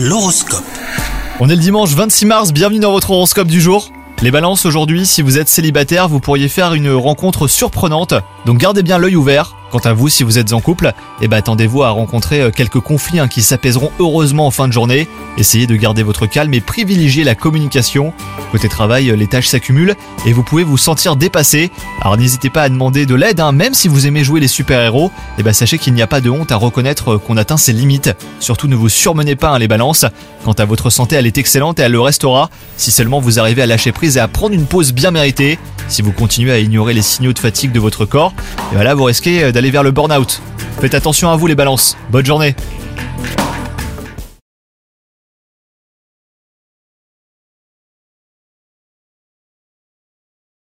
L'horoscope. On est le dimanche 26 mars, bienvenue dans votre horoscope du jour. Les balances aujourd'hui, si vous êtes célibataire, vous pourriez faire une rencontre surprenante, donc gardez bien l'œil ouvert. Quant à vous, si vous êtes en couple, eh ben attendez-vous à rencontrer euh, quelques conflits hein, qui s'apaiseront heureusement en fin de journée. Essayez de garder votre calme et privilégiez la communication. Côté travail, euh, les tâches s'accumulent et vous pouvez vous sentir dépassé. Alors n'hésitez pas à demander de l'aide, hein, même si vous aimez jouer les super-héros. Eh ben sachez qu'il n'y a pas de honte à reconnaître euh, qu'on atteint ses limites. Surtout ne vous surmenez pas hein, les balances. Quant à votre santé, elle est excellente et elle le restera si seulement vous arrivez à lâcher prise et à prendre une pause bien méritée. Si vous continuez à ignorer les signaux de fatigue de votre corps, et voilà, vous risquez d'aller vers le burn-out. Faites attention à vous les balances. Bonne journée